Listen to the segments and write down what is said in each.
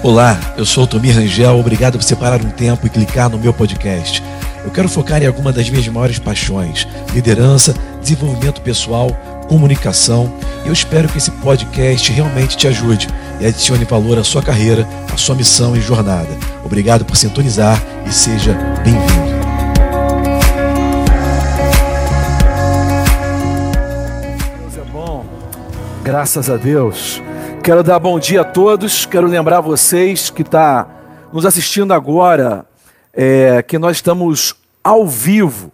Olá, eu sou o Tomir Rangel, obrigado por separar um tempo e clicar no meu podcast. Eu quero focar em alguma das minhas maiores paixões: liderança, desenvolvimento pessoal, comunicação. Eu espero que esse podcast realmente te ajude e adicione valor à sua carreira, à sua missão e jornada. Obrigado por sintonizar e seja bem-vindo. Deus é bom, graças a Deus. Quero dar bom dia a todos. Quero lembrar vocês que está nos assistindo agora é, que nós estamos ao vivo,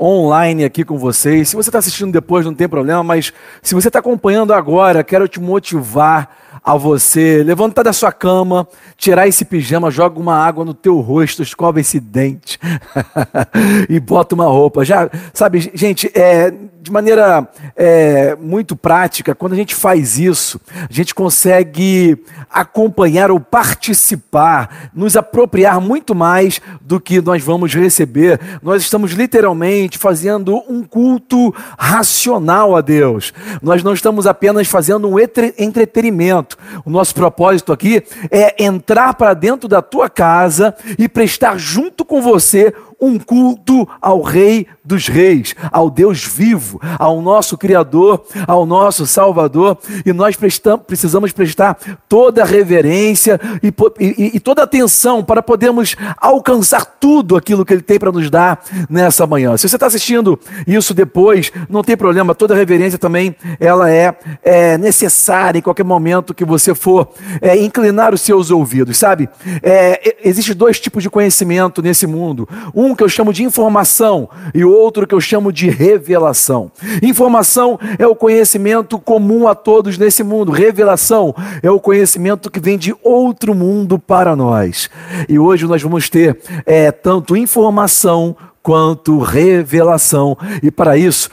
online aqui com vocês. Se você está assistindo depois, não tem problema, mas se você está acompanhando agora, quero te motivar a você levantar da sua cama, tirar esse pijama, joga uma água no teu rosto, escova esse dente e bota uma roupa. Já, sabe, gente, é, de maneira é, muito prática, quando a gente faz isso, a gente consegue acompanhar ou participar, nos apropriar muito mais do que nós vamos receber. Nós estamos literalmente fazendo um culto racional a Deus. Nós não estamos apenas fazendo um entretenimento. O nosso propósito aqui é entrar para dentro da tua casa e prestar junto com você um culto ao Rei dos Reis, ao Deus vivo, ao nosso Criador, ao nosso Salvador, e nós precisamos prestar toda a reverência e, e, e toda a atenção para podermos alcançar tudo aquilo que Ele tem para nos dar nessa manhã. Se você está assistindo isso depois, não tem problema, toda reverência também ela é, é necessária em qualquer momento que você for é, inclinar os seus ouvidos, sabe? É, Existem dois tipos de conhecimento nesse mundo. Um que eu chamo de informação e outro que eu chamo de revelação. Informação é o conhecimento comum a todos nesse mundo, revelação é o conhecimento que vem de outro mundo para nós. E hoje nós vamos ter é, tanto informação quanto revelação, e para isso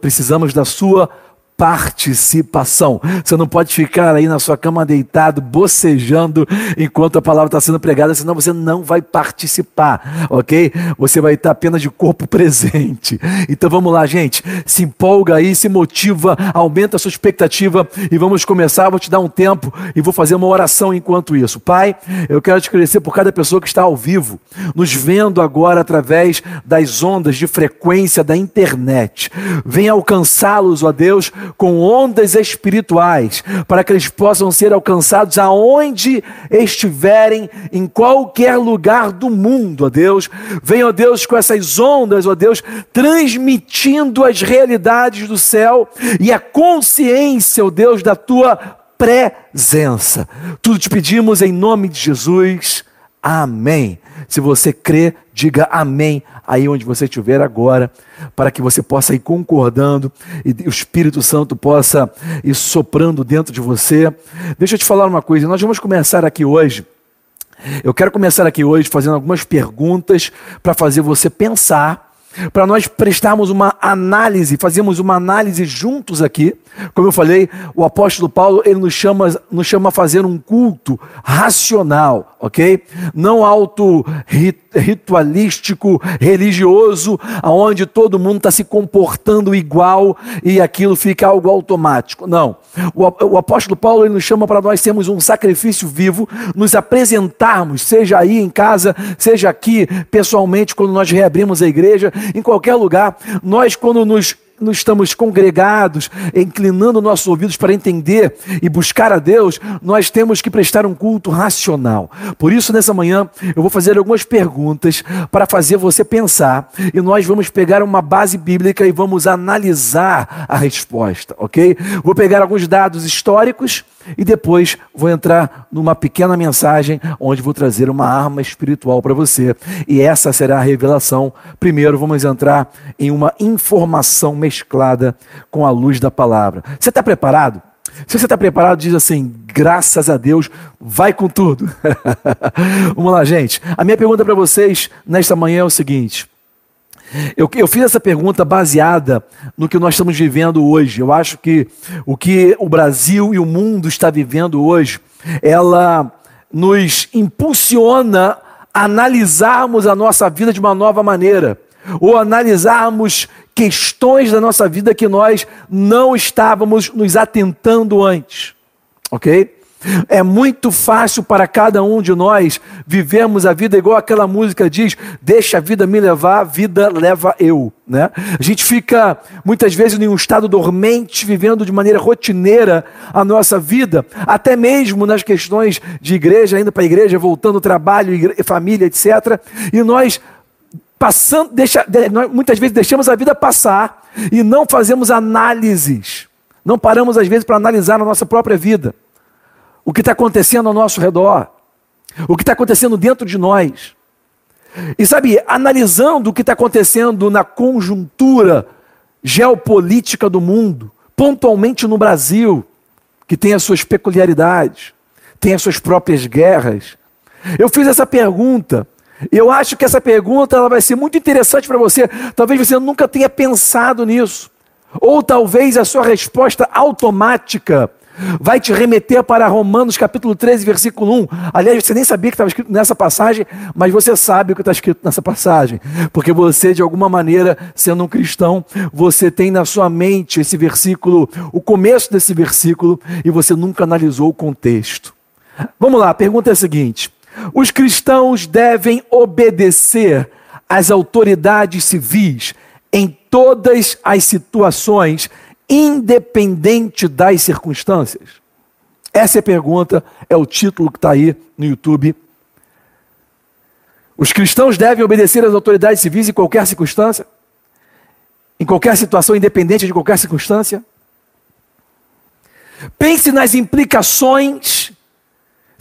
precisamos da sua participação. Você não pode ficar aí na sua cama deitado, bocejando enquanto a palavra está sendo pregada, senão você não vai participar, ok? Você vai estar apenas de corpo presente. Então vamos lá, gente. Se empolga aí, se motiva, aumenta a sua expectativa e vamos começar. Vou te dar um tempo e vou fazer uma oração enquanto isso. Pai, eu quero te agradecer por cada pessoa que está ao vivo, nos vendo agora através das ondas de frequência da internet. Venha alcançá-los, ó Deus, com ondas espirituais, para que eles possam ser alcançados aonde estiverem, em qualquer lugar do mundo, ó Deus. Venha, ó Deus, com essas ondas, ó Deus, transmitindo as realidades do céu e a consciência, ó Deus, da tua presença. Tudo te pedimos em nome de Jesus. Amém. Se você crê, diga amém aí onde você estiver agora, para que você possa ir concordando e o Espírito Santo possa ir soprando dentro de você. Deixa eu te falar uma coisa, nós vamos começar aqui hoje. Eu quero começar aqui hoje fazendo algumas perguntas para fazer você pensar para nós prestarmos uma análise, fazermos uma análise juntos aqui. Como eu falei, o apóstolo Paulo ele nos chama, nos chama a fazer um culto racional, ok? Não auto ritualístico, religioso, aonde todo mundo está se comportando igual e aquilo fica algo automático. Não. O, apóstolo Paulo ele nos chama para nós termos um sacrifício vivo, nos apresentarmos, seja aí em casa, seja aqui pessoalmente, quando nós reabrimos a igreja, em qualquer lugar. Nós, quando nos nos estamos congregados, inclinando nossos ouvidos para entender e buscar a Deus, nós temos que prestar um culto racional. Por isso, nessa manhã, eu vou fazer algumas perguntas para fazer você pensar e nós vamos pegar uma base bíblica e vamos analisar a resposta, ok? Vou pegar alguns dados históricos e depois vou entrar numa pequena mensagem onde vou trazer uma arma espiritual para você. E essa será a revelação. Primeiro vamos entrar em uma informação mesclada com a luz da palavra. Você está preparado? Se você está preparado, diz assim: graças a Deus, vai com tudo. Vamos lá, gente. A minha pergunta para vocês nesta manhã é o seguinte: eu, eu, fiz essa pergunta baseada no que nós estamos vivendo hoje. Eu acho que o que o Brasil e o mundo está vivendo hoje, ela nos impulsiona a analisarmos a nossa vida de uma nova maneira, ou analisarmos questões da nossa vida que nós não estávamos nos atentando antes. Ok? É muito fácil para cada um de nós vivermos a vida igual aquela música diz: deixa a vida me levar, a vida leva eu. Né? A gente fica muitas vezes em um estado dormente, vivendo de maneira rotineira a nossa vida, até mesmo nas questões de igreja, indo para a igreja, voltando ao trabalho, família, etc. E nós passando, deixa, muitas vezes deixamos a vida passar e não fazemos análises. Não paramos às vezes para analisar a nossa própria vida o que está acontecendo ao nosso redor, o que está acontecendo dentro de nós. E sabe, analisando o que está acontecendo na conjuntura geopolítica do mundo, pontualmente no Brasil, que tem as suas peculiaridades, tem as suas próprias guerras. Eu fiz essa pergunta. Eu acho que essa pergunta ela vai ser muito interessante para você. Talvez você nunca tenha pensado nisso. Ou talvez a sua resposta automática vai te remeter para Romanos capítulo 13, versículo 1. Aliás, você nem sabia que estava escrito nessa passagem, mas você sabe o que está escrito nessa passagem, porque você, de alguma maneira, sendo um cristão, você tem na sua mente esse versículo, o começo desse versículo, e você nunca analisou o contexto. Vamos lá, a pergunta é a seguinte: os cristãos devem obedecer às autoridades civis em todas as situações independente das circunstâncias? Essa é a pergunta, é o título que está aí no YouTube. Os cristãos devem obedecer às autoridades civis em qualquer circunstância? Em qualquer situação, independente de qualquer circunstância? Pense nas implicações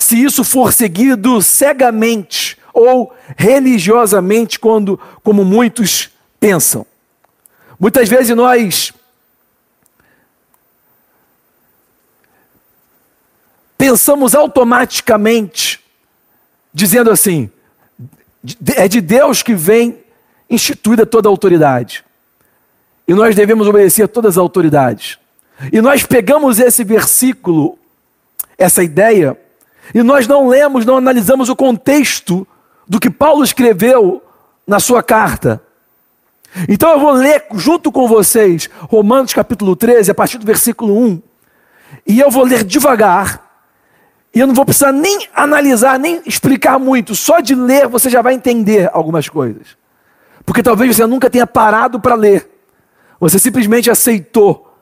se isso for seguido cegamente ou religiosamente, quando, como muitos pensam. Muitas vezes nós pensamos automaticamente, dizendo assim: é de Deus que vem instituída toda a autoridade. E nós devemos obedecer a todas as autoridades. E nós pegamos esse versículo, essa ideia, e nós não lemos, não analisamos o contexto do que Paulo escreveu na sua carta. Então eu vou ler junto com vocês Romanos capítulo 13, a partir do versículo 1. E eu vou ler devagar, e eu não vou precisar nem analisar, nem explicar muito. Só de ler você já vai entender algumas coisas. Porque talvez você nunca tenha parado para ler. Você simplesmente aceitou,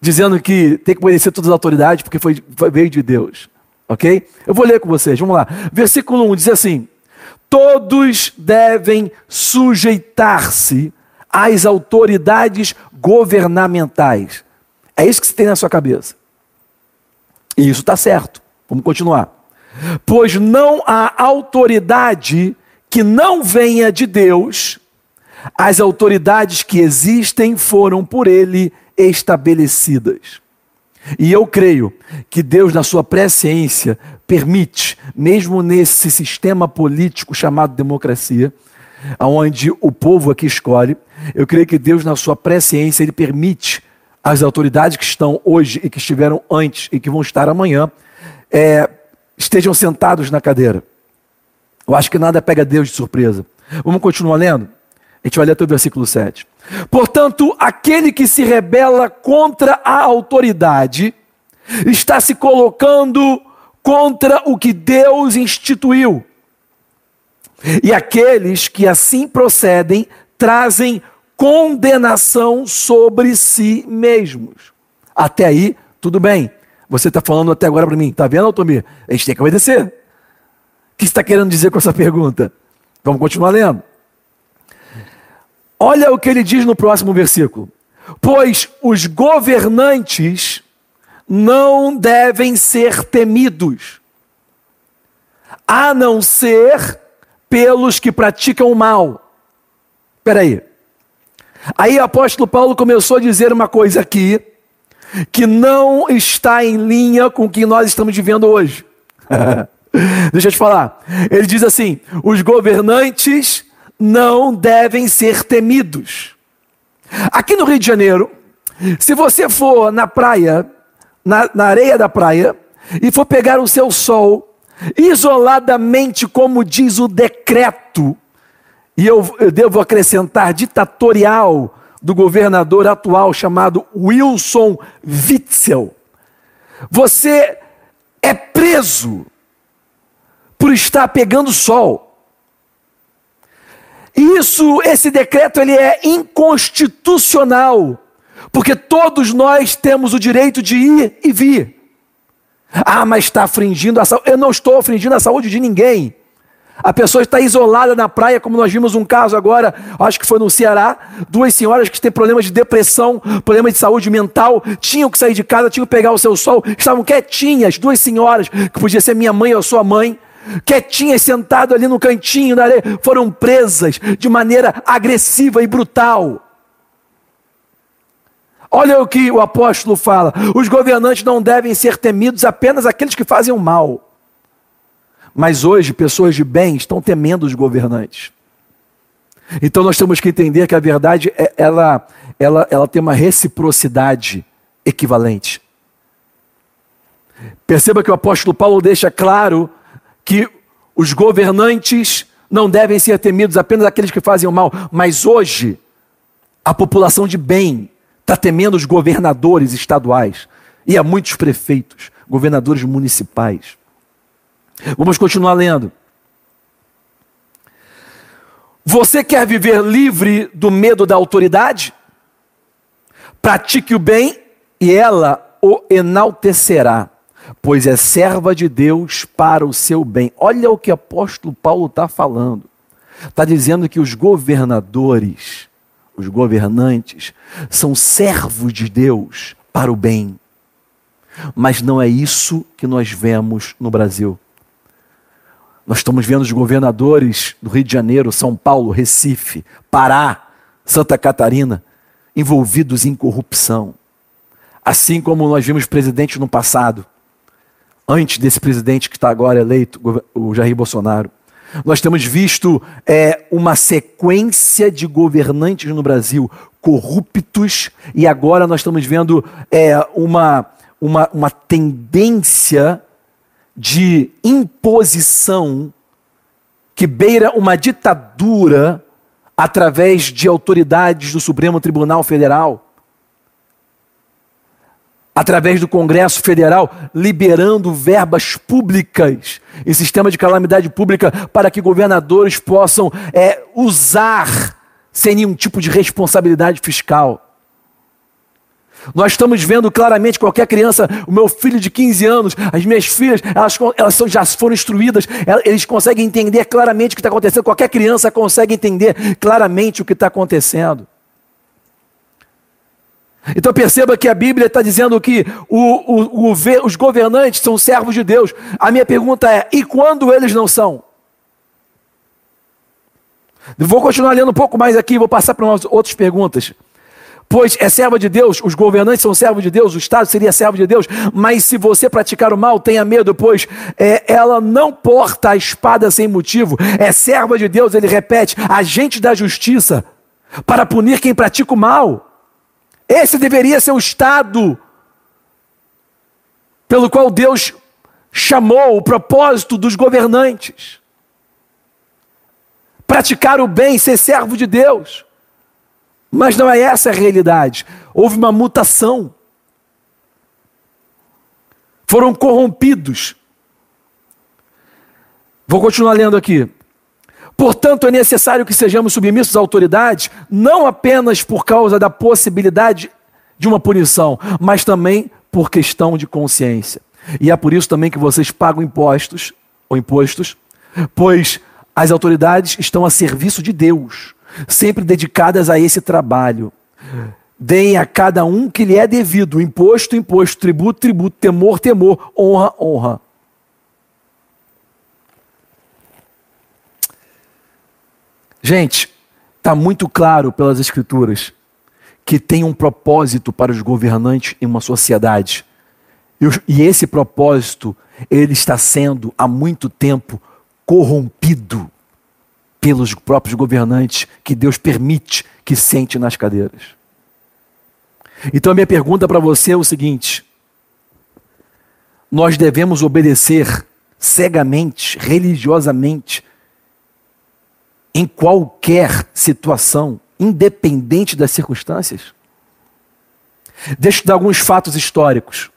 dizendo que tem que obedecer todas as autoridades porque foi, veio de Deus. Ok? Eu vou ler com vocês, vamos lá. Versículo 1 diz assim: Todos devem sujeitar-se às autoridades governamentais. É isso que você tem na sua cabeça. E isso está certo. Vamos continuar. Pois não há autoridade que não venha de Deus, as autoridades que existem foram por ele estabelecidas. E eu creio que Deus, na sua presciência, permite, mesmo nesse sistema político chamado democracia, onde o povo aqui escolhe, eu creio que Deus, na sua presciência, ele permite as autoridades que estão hoje e que estiveram antes e que vão estar amanhã, é, estejam sentados na cadeira. Eu acho que nada pega Deus de surpresa. Vamos continuar lendo? A gente vai ler até o versículo 7. Portanto, aquele que se rebela contra a autoridade está se colocando contra o que Deus instituiu. E aqueles que assim procedem trazem condenação sobre si mesmos. Até aí, tudo bem. Você está falando até agora para mim, está vendo, Altomir? A gente tem que obedecer. O que está querendo dizer com essa pergunta? Vamos continuar lendo. Olha o que ele diz no próximo versículo. Pois os governantes não devem ser temidos, a não ser pelos que praticam o mal. Espera aí. Aí o apóstolo Paulo começou a dizer uma coisa aqui que não está em linha com o que nós estamos vivendo hoje. Deixa eu te falar. Ele diz assim: os governantes não devem ser temidos. Aqui no Rio de Janeiro, se você for na praia, na, na areia da praia, e for pegar o seu sol, isoladamente, como diz o decreto, e eu, eu devo acrescentar ditatorial, do governador atual chamado Wilson Witzel. Você é preso por estar pegando sol. Isso, esse decreto, ele é inconstitucional, porque todos nós temos o direito de ir e vir. Ah, mas está afringindo a saúde. Eu não estou afringindo a saúde de ninguém. A pessoa está isolada na praia, como nós vimos um caso agora, acho que foi no Ceará, duas senhoras que têm problemas de depressão, problemas de saúde mental, tinham que sair de casa, tinham que pegar o seu sol, estavam quietinhas, duas senhoras, que podia ser minha mãe ou sua mãe, quietinhas, sentado ali no cantinho areia, foram presas de maneira agressiva e brutal. Olha o que o apóstolo fala: os governantes não devem ser temidos apenas aqueles que fazem o mal. Mas hoje, pessoas de bem estão temendo os governantes. Então nós temos que entender que a verdade é, ela, ela, ela tem uma reciprocidade equivalente. Perceba que o apóstolo Paulo deixa claro que os governantes não devem ser temidos apenas aqueles que fazem o mal, mas hoje a população de bem está temendo os governadores estaduais e há muitos prefeitos, governadores municipais. Vamos continuar lendo. Você quer viver livre do medo da autoridade? Pratique o bem e ela o enaltecerá, pois é serva de Deus para o seu bem. Olha o que o apóstolo Paulo está falando. Está dizendo que os governadores, os governantes, são servos de Deus para o bem. Mas não é isso que nós vemos no Brasil. Nós estamos vendo os governadores do Rio de Janeiro, São Paulo, Recife, Pará, Santa Catarina, envolvidos em corrupção. Assim como nós vimos presidente no passado, antes desse presidente que está agora eleito, o Jair Bolsonaro. Nós temos visto é, uma sequência de governantes no Brasil corruptos e agora nós estamos vendo é, uma, uma, uma tendência de imposição que beira uma ditadura através de autoridades do Supremo Tribunal Federal, através do Congresso Federal, liberando verbas públicas em sistema de calamidade pública para que governadores possam é, usar sem nenhum tipo de responsabilidade fiscal. Nós estamos vendo claramente qualquer criança, o meu filho de 15 anos, as minhas filhas, elas, elas são, já foram instruídas, eles conseguem entender claramente o que está acontecendo. Qualquer criança consegue entender claramente o que está acontecendo. Então perceba que a Bíblia está dizendo que o, o, o, os governantes são servos de Deus. A minha pergunta é: e quando eles não são? Vou continuar lendo um pouco mais aqui, vou passar para outras perguntas pois é servo de Deus, os governantes são servos de Deus, o Estado seria servo de Deus, mas se você praticar o mal, tenha medo, pois é, ela não porta a espada sem motivo, é serva de Deus, ele repete, agente da justiça, para punir quem pratica o mal. Esse deveria ser o Estado pelo qual Deus chamou o propósito dos governantes. Praticar o bem, ser servo de Deus. Mas não é essa a realidade. Houve uma mutação. Foram corrompidos. Vou continuar lendo aqui. Portanto, é necessário que sejamos submissos à autoridade, não apenas por causa da possibilidade de uma punição, mas também por questão de consciência. E é por isso também que vocês pagam impostos, ou impostos, pois as autoridades estão a serviço de Deus sempre dedicadas a esse trabalho. Deem a cada um que lhe é devido, imposto, imposto, tributo, tributo, temor, temor, honra, honra. Gente, está muito claro pelas Escrituras que tem um propósito para os governantes em uma sociedade. E esse propósito, ele está sendo há muito tempo corrompido pelos próprios governantes que Deus permite que sente nas cadeiras. Então a minha pergunta para você é o seguinte: nós devemos obedecer cegamente, religiosamente, em qualquer situação, independente das circunstâncias? Deixa eu dar alguns fatos históricos.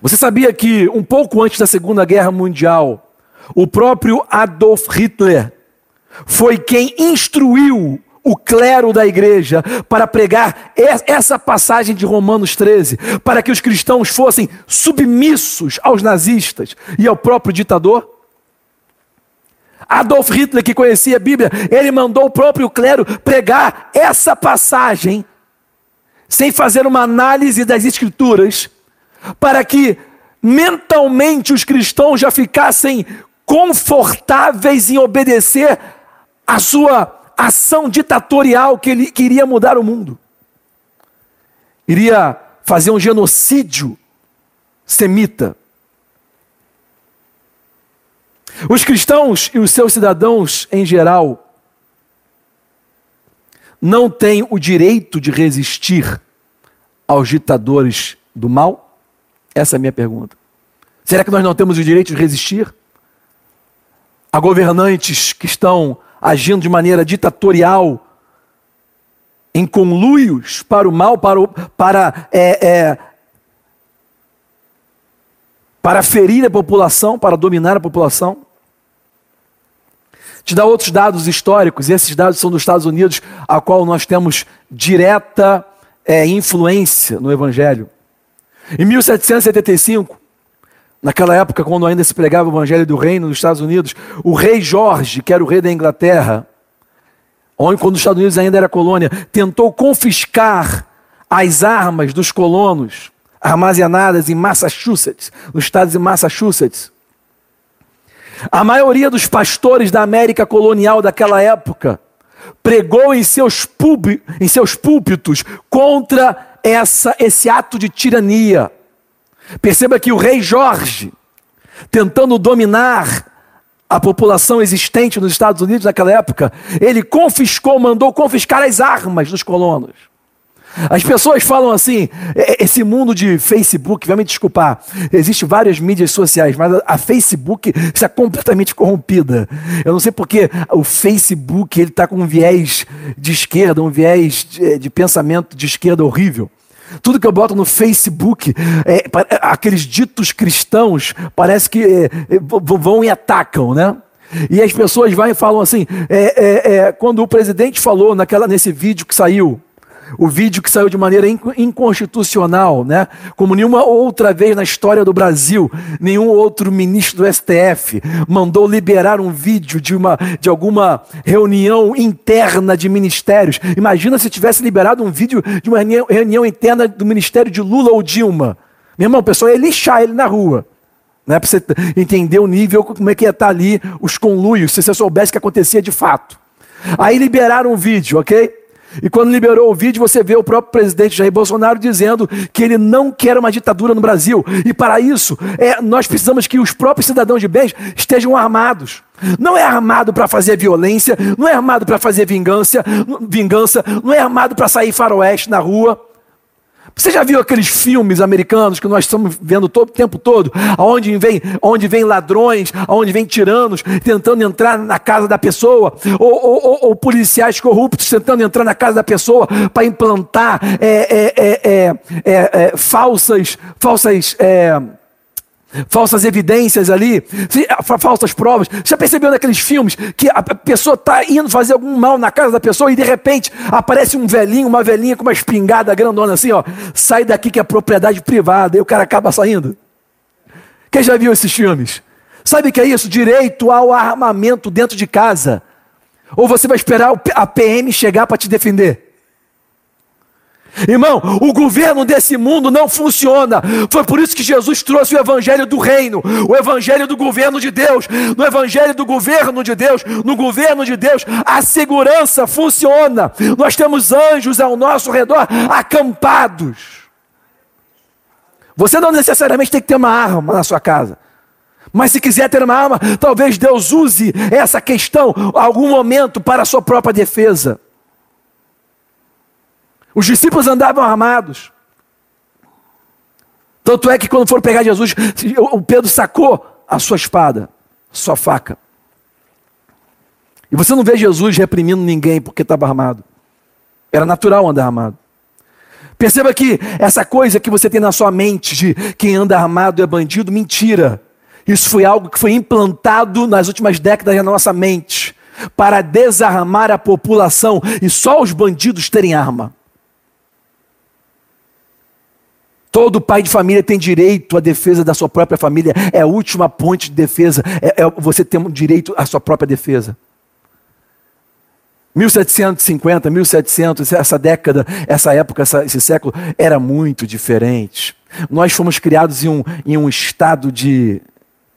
Você sabia que um pouco antes da Segunda Guerra Mundial, o próprio Adolf Hitler foi quem instruiu o clero da igreja para pregar essa passagem de Romanos 13, para que os cristãos fossem submissos aos nazistas e ao próprio ditador? Adolf Hitler, que conhecia a Bíblia, ele mandou o próprio clero pregar essa passagem, sem fazer uma análise das Escrituras, para que mentalmente os cristãos já ficassem confortáveis em obedecer a sua ação ditatorial que ele queria mudar o mundo. Iria fazer um genocídio semita. Os cristãos e os seus cidadãos em geral não têm o direito de resistir aos ditadores do mal? Essa é a minha pergunta. Será que nós não temos o direito de resistir a governantes que estão agindo de maneira ditatorial, em conluios para o mal, para, o, para, é, é, para ferir a população, para dominar a população. Te dá outros dados históricos, e esses dados são dos Estados Unidos, a qual nós temos direta é, influência no Evangelho. Em 1775, Naquela época, quando ainda se pregava o Evangelho do Reino nos Estados Unidos, o rei Jorge, que era o rei da Inglaterra, onde, quando os Estados Unidos ainda era colônia, tentou confiscar as armas dos colonos armazenadas em Massachusetts, nos estados de Massachusetts. A maioria dos pastores da América colonial daquela época pregou em seus, pub, em seus púlpitos contra essa, esse ato de tirania. Perceba que o rei Jorge, tentando dominar a população existente nos Estados Unidos naquela época, ele confiscou, mandou confiscar as armas dos colonos. As pessoas falam assim, esse mundo de Facebook, vai me desculpar, existem várias mídias sociais, mas a Facebook está completamente corrompida. Eu não sei porque o Facebook ele está com um viés de esquerda, um viés de, de pensamento de esquerda horrível. Tudo que eu boto no Facebook, é, aqueles ditos cristãos, parece que é, é vão e atacam, né? E as pessoas vão e falam assim: é, é, é, quando o presidente falou naquela, nesse vídeo que saiu, o vídeo que saiu de maneira inconstitucional, né? Como nenhuma outra vez na história do Brasil, nenhum outro ministro do STF mandou liberar um vídeo de, uma, de alguma reunião interna de ministérios. Imagina se tivesse liberado um vídeo de uma reunião, interna do ministério de Lula ou Dilma. Meu irmão, o pessoal ia lixar ele na rua. Né, para você entender o nível, como é que ia estar ali os conluios, se você soubesse o que acontecia de fato. Aí liberaram um vídeo, ok? E quando liberou o vídeo, você vê o próprio presidente Jair Bolsonaro dizendo que ele não quer uma ditadura no Brasil. E para isso, é, nós precisamos que os próprios cidadãos de bens estejam armados. Não é armado para fazer violência, não é armado para fazer vingança, vingança, não é armado para sair faroeste na rua. Você já viu aqueles filmes americanos que nós estamos vendo todo o tempo todo, onde vem, onde vem ladrões, onde vem tiranos tentando entrar na casa da pessoa, ou, ou, ou policiais corruptos tentando entrar na casa da pessoa para implantar é, é, é, falsas, falsas falsas evidências ali, falsas provas. Já percebeu naqueles filmes que a pessoa está indo fazer algum mal na casa da pessoa e de repente aparece um velhinho, uma velhinha com uma espingarda grandona assim, ó, sai daqui que é propriedade privada e o cara acaba saindo? Quem já viu esses filmes? Sabe o que é isso? Direito ao armamento dentro de casa. Ou você vai esperar a PM chegar para te defender? Irmão, o governo desse mundo não funciona. Foi por isso que Jesus trouxe o evangelho do reino, o evangelho do governo de Deus. No evangelho do governo de Deus, no governo de Deus, a segurança funciona. Nós temos anjos ao nosso redor acampados. Você não necessariamente tem que ter uma arma na sua casa. Mas se quiser ter uma arma, talvez Deus use essa questão algum momento para a sua própria defesa. Os discípulos andavam armados. Tanto é que quando foram pegar Jesus, o Pedro sacou a sua espada, sua faca. E você não vê Jesus reprimindo ninguém porque estava armado. Era natural andar armado. Perceba que essa coisa que você tem na sua mente de quem anda armado é bandido, mentira. Isso foi algo que foi implantado nas últimas décadas na nossa mente para desarmar a população e só os bandidos terem arma. Todo pai de família tem direito à defesa da sua própria família. É a última ponte de defesa. É, é você ter um direito à sua própria defesa. 1750, 1700, essa década, essa época, essa, esse século era muito diferente. Nós fomos criados em um, em um estado de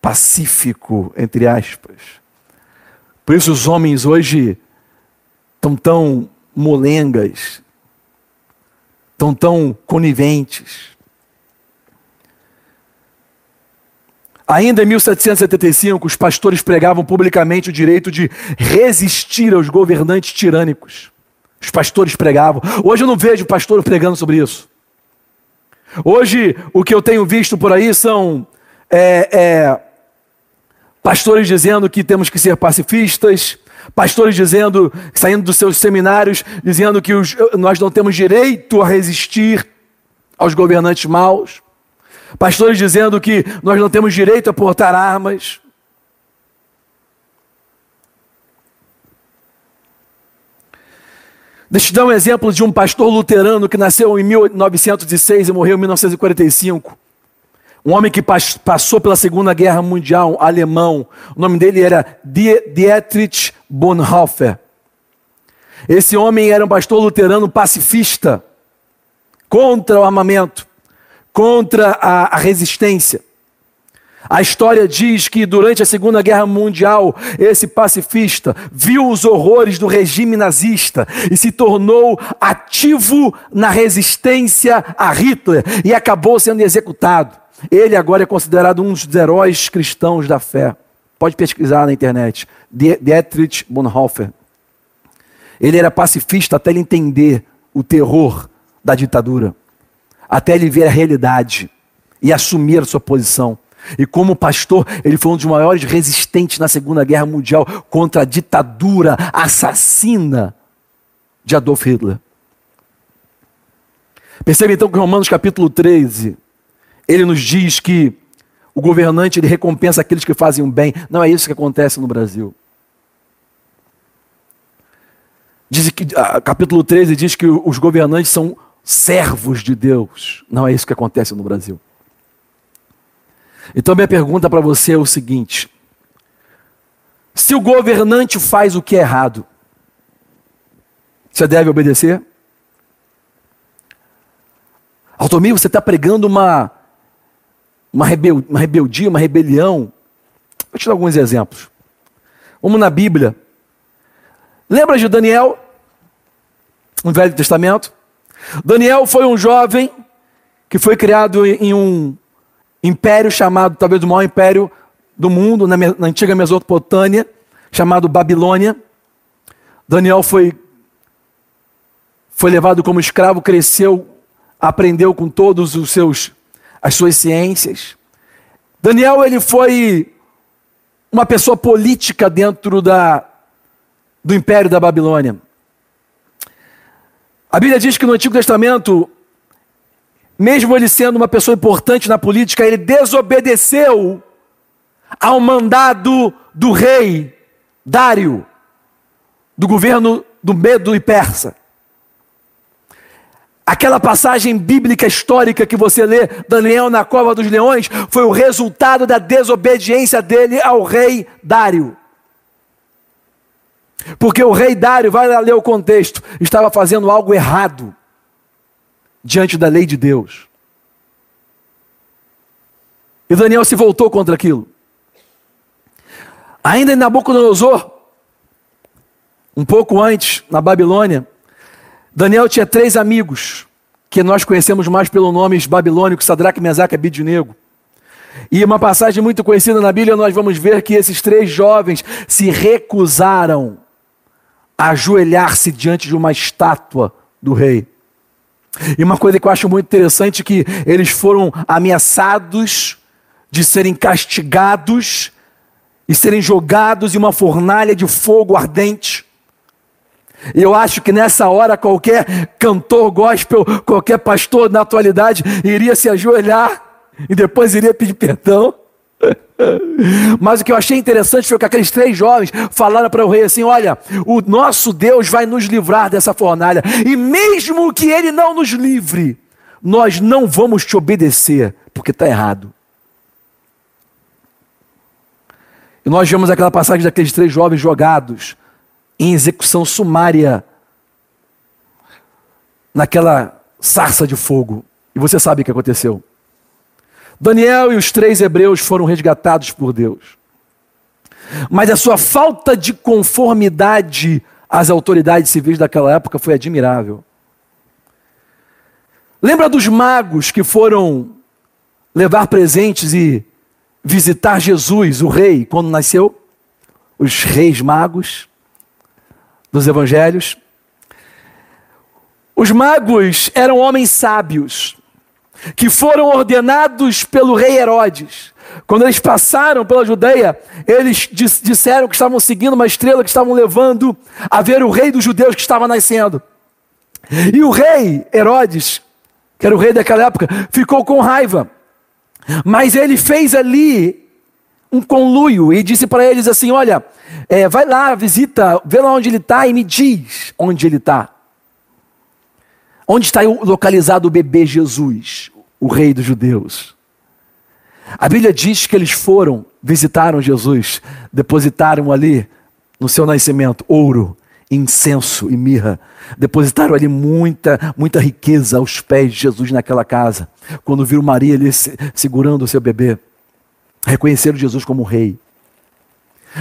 pacífico, entre aspas. Por isso os homens hoje estão tão molengas, estão tão coniventes. Ainda em 1775, os pastores pregavam publicamente o direito de resistir aos governantes tirânicos. Os pastores pregavam. Hoje eu não vejo pastor pregando sobre isso. Hoje o que eu tenho visto por aí são é, é, pastores dizendo que temos que ser pacifistas, pastores dizendo, saindo dos seus seminários, dizendo que os, nós não temos direito a resistir aos governantes maus. Pastores dizendo que nós não temos direito a portar armas. Deixa eu dar um exemplo de um pastor luterano que nasceu em 1906 e morreu em 1945. Um homem que passou pela Segunda Guerra Mundial, alemão. O nome dele era Dietrich Bonhoeffer. Esse homem era um pastor luterano pacifista, contra o armamento contra a, a resistência. A história diz que durante a Segunda Guerra Mundial, esse pacifista viu os horrores do regime nazista e se tornou ativo na resistência a Hitler e acabou sendo executado. Ele agora é considerado um dos heróis cristãos da fé. Pode pesquisar na internet. Dietrich Bonhoeffer. Ele era pacifista até ele entender o terror da ditadura até ele ver a realidade e assumir a sua posição. E como pastor, ele foi um dos maiores resistentes na Segunda Guerra Mundial contra a ditadura assassina de Adolf Hitler. Percebe então que Romanos capítulo 13, ele nos diz que o governante ele recompensa aqueles que fazem o bem. Não é isso que acontece no Brasil. Diz que, capítulo 13 diz que os governantes são servos de Deus. Não é isso que acontece no Brasil. Então, minha pergunta para você é o seguinte: se o governante faz o que é errado, você deve obedecer? Altomir, você está pregando uma, uma, rebel, uma rebeldia, uma rebelião. Vou te dar alguns exemplos. Vamos na Bíblia. Lembra de Daniel, no Velho Testamento? Daniel foi um jovem que foi criado em um império chamado, talvez o maior império do mundo, na, na antiga Mesopotâmia, chamado Babilônia. Daniel foi, foi levado como escravo, cresceu, aprendeu com todos os seus as suas ciências. Daniel ele foi uma pessoa política dentro da, do império da Babilônia. A Bíblia diz que no Antigo Testamento, mesmo ele sendo uma pessoa importante na política, ele desobedeceu ao mandado do rei Dário, do governo do Medo e Persa. Aquela passagem bíblica histórica que você lê, Daniel na cova dos leões, foi o resultado da desobediência dele ao rei Dário. Porque o rei Dário, vai lá ler o contexto, estava fazendo algo errado diante da lei de Deus. E Daniel se voltou contra aquilo. Ainda em Nabucodonosor, um pouco antes, na Babilônia, Daniel tinha três amigos, que nós conhecemos mais pelo nome babilônico, Sadraque, Mesaque e Abidnego. E uma passagem muito conhecida na Bíblia, nós vamos ver que esses três jovens se recusaram ajoelhar-se diante de uma estátua do rei. E uma coisa que eu acho muito interessante é que eles foram ameaçados de serem castigados e serem jogados em uma fornalha de fogo ardente. Eu acho que nessa hora qualquer cantor gospel, qualquer pastor na atualidade iria se ajoelhar e depois iria pedir perdão. Mas o que eu achei interessante foi que aqueles três jovens falaram para o rei assim: Olha, o nosso Deus vai nos livrar dessa fornalha, e mesmo que ele não nos livre, nós não vamos te obedecer, porque está errado. E nós vemos aquela passagem daqueles três jovens jogados em execução sumária naquela sarça de fogo. E você sabe o que aconteceu. Daniel e os três hebreus foram resgatados por Deus. Mas a sua falta de conformidade às autoridades civis daquela época foi admirável. Lembra dos magos que foram levar presentes e visitar Jesus, o rei, quando nasceu? Os reis magos dos evangelhos. Os magos eram homens sábios que foram ordenados pelo rei Herodes. Quando eles passaram pela Judeia, eles disseram que estavam seguindo uma estrela, que estavam levando a ver o rei dos judeus que estava nascendo. E o rei Herodes, que era o rei daquela época, ficou com raiva. Mas ele fez ali um conluio e disse para eles assim: Olha, é, vai lá, visita, vê lá onde ele está e me diz onde ele está. Onde está localizado o bebê Jesus, o rei dos judeus? A Bíblia diz que eles foram, visitaram Jesus, depositaram ali no seu nascimento ouro, incenso e mirra. Depositaram ali muita, muita riqueza aos pés de Jesus naquela casa. Quando viram Maria ali segurando o seu bebê, reconheceram Jesus como rei.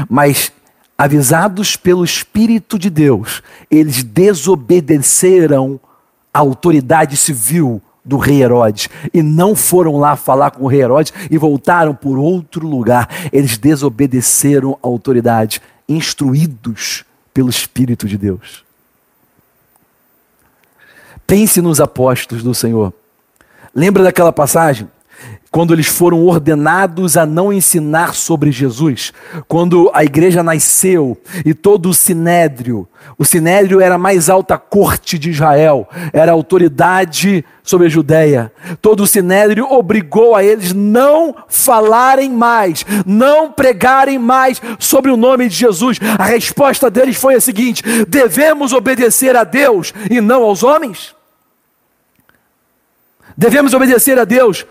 Mas avisados pelo Espírito de Deus, eles desobedeceram a autoridade civil do rei Herodes e não foram lá falar com o rei Herodes e voltaram por outro lugar. Eles desobedeceram a autoridade, instruídos pelo Espírito de Deus. Pense nos apóstolos do Senhor. Lembra daquela passagem? Quando eles foram ordenados a não ensinar sobre Jesus, quando a igreja nasceu e todo o sinédrio, o sinédrio era a mais alta corte de Israel, era autoridade sobre a Judéia. Todo o sinédrio obrigou a eles não falarem mais, não pregarem mais sobre o nome de Jesus. A resposta deles foi a seguinte: devemos obedecer a Deus e não aos homens? Devemos obedecer a Deus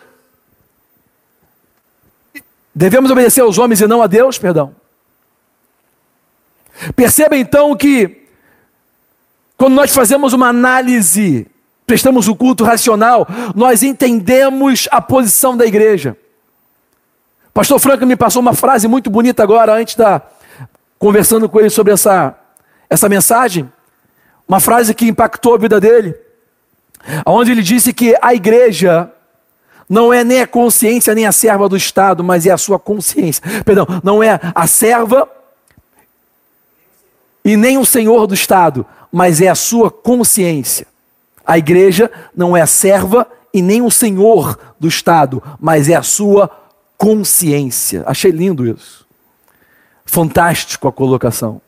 Devemos obedecer aos homens e não a Deus, perdão. Perceba então que, quando nós fazemos uma análise, prestamos o culto racional, nós entendemos a posição da igreja. Pastor Franco me passou uma frase muito bonita agora, antes da. conversando com ele sobre essa, essa mensagem. Uma frase que impactou a vida dele. Onde ele disse que a igreja não é nem a consciência nem a serva do Estado, mas é a sua consciência. Perdão, não é a serva e nem o senhor do Estado, mas é a sua consciência. A igreja não é a serva e nem o senhor do Estado, mas é a sua consciência. Achei lindo isso. Fantástico a colocação.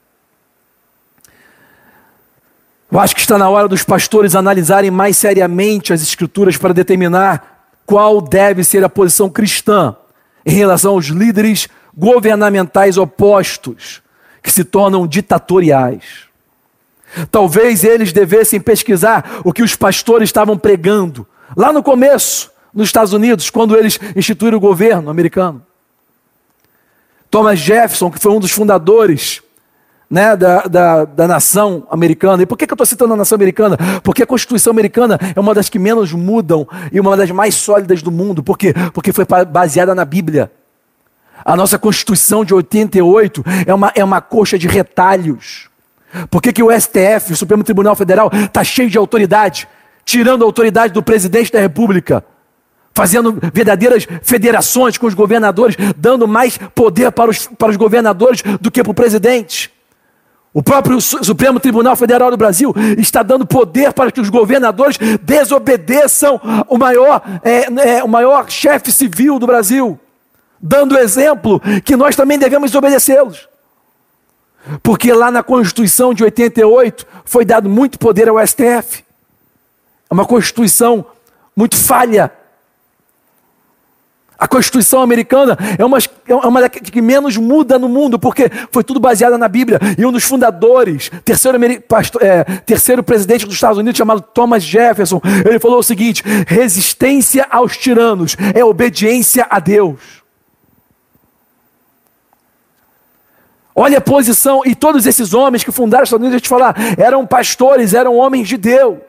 Eu acho que está na hora dos pastores analisarem mais seriamente as Escrituras para determinar qual deve ser a posição cristã em relação aos líderes governamentais opostos, que se tornam ditatoriais. Talvez eles devessem pesquisar o que os pastores estavam pregando lá no começo, nos Estados Unidos, quando eles instituíram o governo americano. Thomas Jefferson, que foi um dos fundadores né, da, da, da, nação americana. E por que, que eu estou citando a nação americana? Porque a Constituição americana é uma das que menos mudam e uma das mais sólidas do mundo. Por quê? Porque foi baseada na Bíblia. A nossa Constituição de 88 é uma, é uma coxa de retalhos. Por que, que o STF, o Supremo Tribunal Federal, está cheio de autoridade, tirando a autoridade do presidente da República? fazendo verdadeiras federações com os governadores, dando mais poder para os, para os governadores do que para o presidente. O próprio Supremo Tribunal Federal do Brasil está dando poder para que os governadores desobedeçam o maior, é, é, o maior chefe civil do Brasil, dando exemplo que nós também devemos obedecê-los. Porque lá na Constituição de 88 foi dado muito poder ao STF. É uma Constituição muito falha. A Constituição americana é uma, é uma que menos muda no mundo, porque foi tudo baseado na Bíblia. E um dos fundadores, terceiro, pastor, é, terceiro presidente dos Estados Unidos, chamado Thomas Jefferson, ele falou o seguinte: resistência aos tiranos é obediência a Deus. Olha a posição, e todos esses homens que fundaram os Estados Unidos, a gente falar, eram pastores, eram homens de Deus.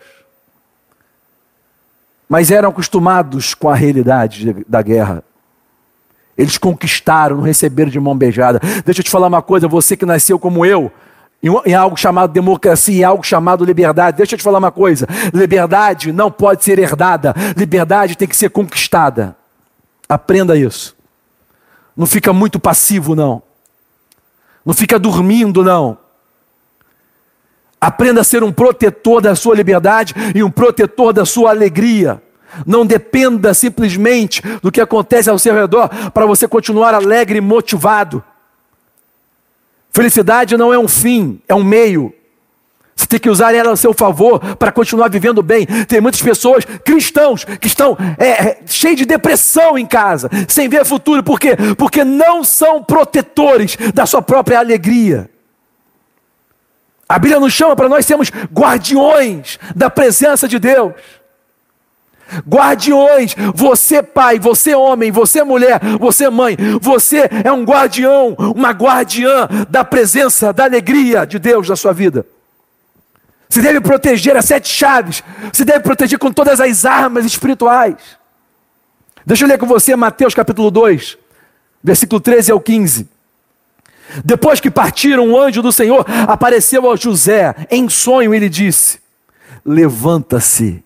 Mas eram acostumados com a realidade da guerra. Eles conquistaram, não receberam de mão beijada. Deixa eu te falar uma coisa, você que nasceu como eu, em algo chamado democracia, em algo chamado liberdade. Deixa eu te falar uma coisa: liberdade não pode ser herdada, liberdade tem que ser conquistada. Aprenda isso. Não fica muito passivo, não. Não fica dormindo, não. Aprenda a ser um protetor da sua liberdade e um protetor da sua alegria. Não dependa simplesmente do que acontece ao seu redor para você continuar alegre e motivado. Felicidade não é um fim, é um meio. Você tem que usar ela a seu favor para continuar vivendo bem. Tem muitas pessoas, cristãos, que estão é, é, cheios de depressão em casa, sem ver futuro. Por quê? Porque não são protetores da sua própria alegria. A Bíblia nos chama para nós sermos guardiões da presença de Deus. Guardiões, você pai, você homem, você mulher, você mãe, você é um guardião, uma guardiã da presença, da alegria de Deus na sua vida. Você deve proteger as sete chaves. Você deve proteger com todas as armas espirituais. Deixa eu ler com você Mateus capítulo 2, versículo 13 ao 15. Depois que partiram, o anjo do Senhor apareceu ao José em sonho e lhe disse: Levanta-se,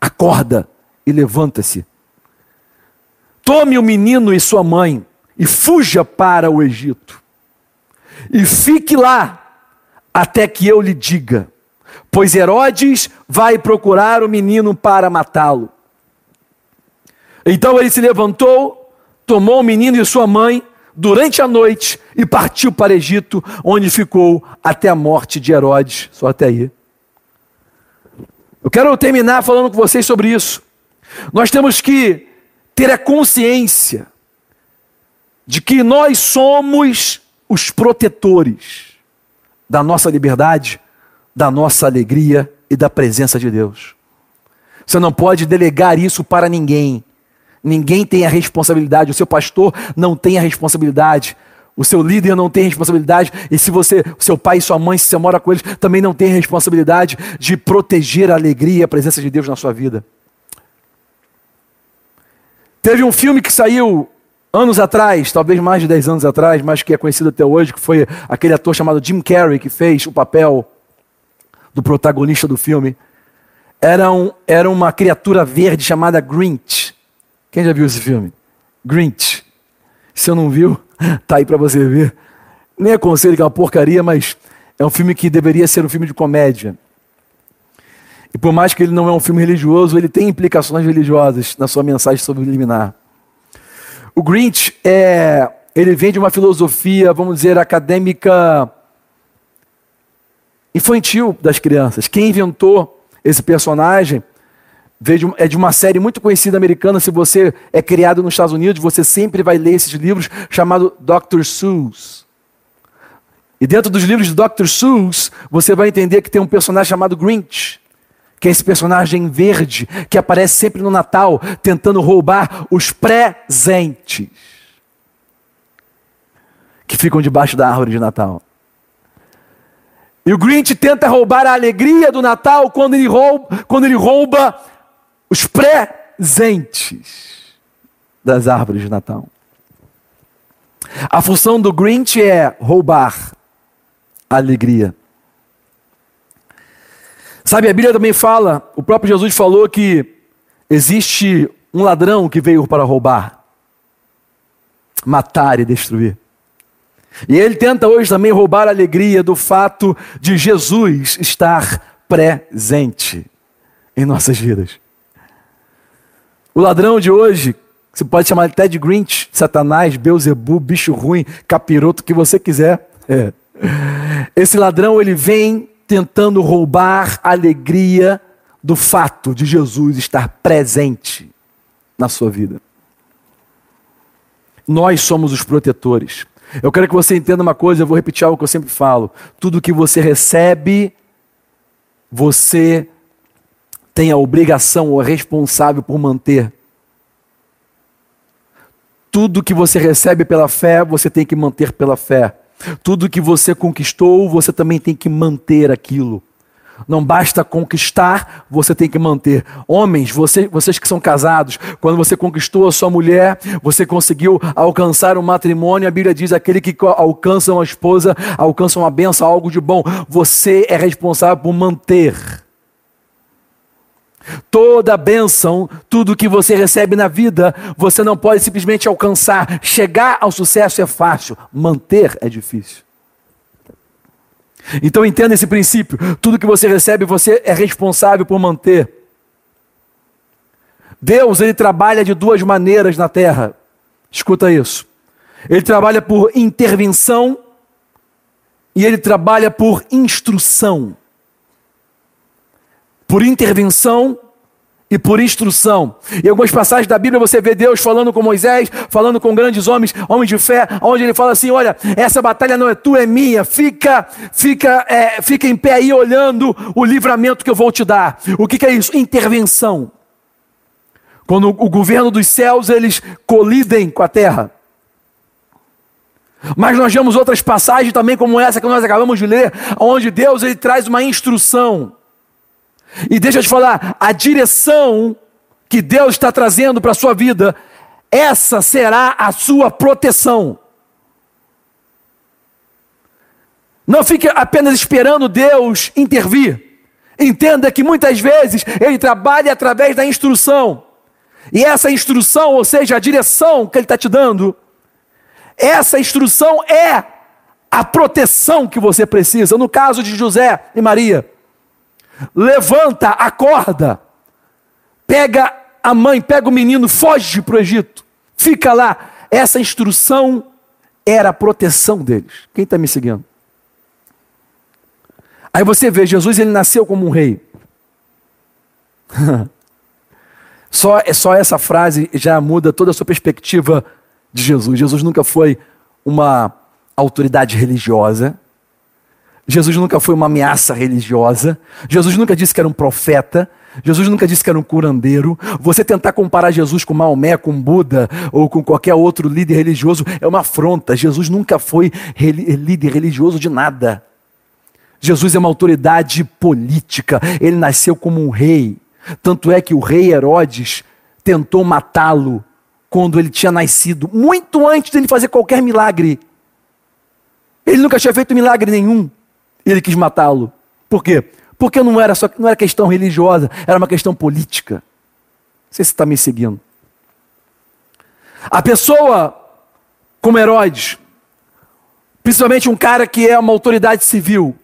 acorda e levanta-se. Tome o menino e sua mãe e fuja para o Egito. E fique lá até que eu lhe diga pois Herodes vai procurar o menino para matá-lo. Então ele se levantou, tomou o menino e sua mãe durante a noite e partiu para Egito, onde ficou até a morte de Herodes. Só até aí. Eu quero terminar falando com vocês sobre isso. Nós temos que ter a consciência de que nós somos os protetores da nossa liberdade da nossa alegria e da presença de Deus. Você não pode delegar isso para ninguém. Ninguém tem a responsabilidade, o seu pastor não tem a responsabilidade, o seu líder não tem responsabilidade, e se você, seu pai e sua mãe, se você mora com eles, também não tem a responsabilidade de proteger a alegria e a presença de Deus na sua vida. Teve um filme que saiu anos atrás, talvez mais de 10 anos atrás, mas que é conhecido até hoje, que foi aquele ator chamado Jim Carrey que fez o papel do protagonista do filme, era, um, era uma criatura verde chamada Grinch. Quem já viu esse filme? Grinch. Se eu não viu, tá aí para você ver. Nem aconselho que é uma porcaria, mas é um filme que deveria ser um filme de comédia. E por mais que ele não é um filme religioso, ele tem implicações religiosas na sua mensagem sobre liminar. O Grinch é, ele vem de uma filosofia, vamos dizer, acadêmica infantil das crianças. Quem inventou esse personagem é de uma série muito conhecida americana. Se você é criado nos Estados Unidos, você sempre vai ler esses livros chamado Dr. Seuss. E dentro dos livros de Dr. Seuss, você vai entender que tem um personagem chamado Grinch, que é esse personagem verde que aparece sempre no Natal, tentando roubar os presentes que ficam debaixo da árvore de Natal. E o Grinch tenta roubar a alegria do Natal quando ele rouba, quando ele rouba os presentes das árvores de Natal. A função do Grinch é roubar a alegria. Sabe, a Bíblia também fala, o próprio Jesus falou que existe um ladrão que veio para roubar, matar e destruir. E ele tenta hoje também roubar a alegria do fato de Jesus estar presente em nossas vidas. O ladrão de hoje, você pode chamar de Grinch, Satanás, Beuzebu, bicho ruim, capiroto, o que você quiser. É. Esse ladrão ele vem tentando roubar a alegria do fato de Jesus estar presente na sua vida. Nós somos os protetores. Eu quero que você entenda uma coisa, eu vou repetir algo que eu sempre falo. Tudo que você recebe, você tem a obrigação ou é responsável por manter. Tudo que você recebe pela fé, você tem que manter pela fé. Tudo que você conquistou, você também tem que manter aquilo. Não basta conquistar, você tem que manter. Homens, você, vocês que são casados, quando você conquistou a sua mulher, você conseguiu alcançar um matrimônio, a Bíblia diz: aquele que alcança uma esposa, alcança uma benção, algo de bom. Você é responsável por manter. Toda bênção, tudo que você recebe na vida, você não pode simplesmente alcançar. Chegar ao sucesso é fácil, manter é difícil. Então entenda esse princípio: tudo que você recebe, você é responsável por manter. Deus, ele trabalha de duas maneiras na terra. Escuta isso. Ele trabalha por intervenção e ele trabalha por instrução. Por intervenção e por instrução. Em algumas passagens da Bíblia você vê Deus falando com Moisés, falando com grandes homens, homens de fé, onde ele fala assim: olha, essa batalha não é tua, é minha. Fica, fica, é, fica em pé aí olhando o livramento que eu vou te dar. O que, que é isso? Intervenção. Quando o governo dos céus eles colidem com a terra. Mas nós vemos outras passagens também como essa que nós acabamos de ler, onde Deus ele traz uma instrução. E deixa eu te falar, a direção que Deus está trazendo para a sua vida, essa será a sua proteção. Não fique apenas esperando Deus intervir. Entenda que muitas vezes Ele trabalha através da instrução. E essa instrução, ou seja, a direção que Ele está te dando, essa instrução é a proteção que você precisa. No caso de José e Maria, levanta, acorda, pega a mãe, pega o menino, foge para o Egito, fica lá. Essa instrução era a proteção deles. Quem está me seguindo? Aí você vê, Jesus ele nasceu como um rei. só, só essa frase já muda toda a sua perspectiva de Jesus. Jesus nunca foi uma autoridade religiosa. Jesus nunca foi uma ameaça religiosa. Jesus nunca disse que era um profeta. Jesus nunca disse que era um curandeiro. Você tentar comparar Jesus com Maomé, com Buda ou com qualquer outro líder religioso é uma afronta. Jesus nunca foi líder religioso de nada. Jesus é uma autoridade política. Ele nasceu como um rei. Tanto é que o rei Herodes tentou matá-lo quando ele tinha nascido, muito antes de ele fazer qualquer milagre. Ele nunca tinha feito milagre nenhum ele quis matá-lo. Por quê? Porque não era, só, não era questão religiosa, era uma questão política. Não sei se está me seguindo. A pessoa, como Herodes, principalmente um cara que é uma autoridade civil,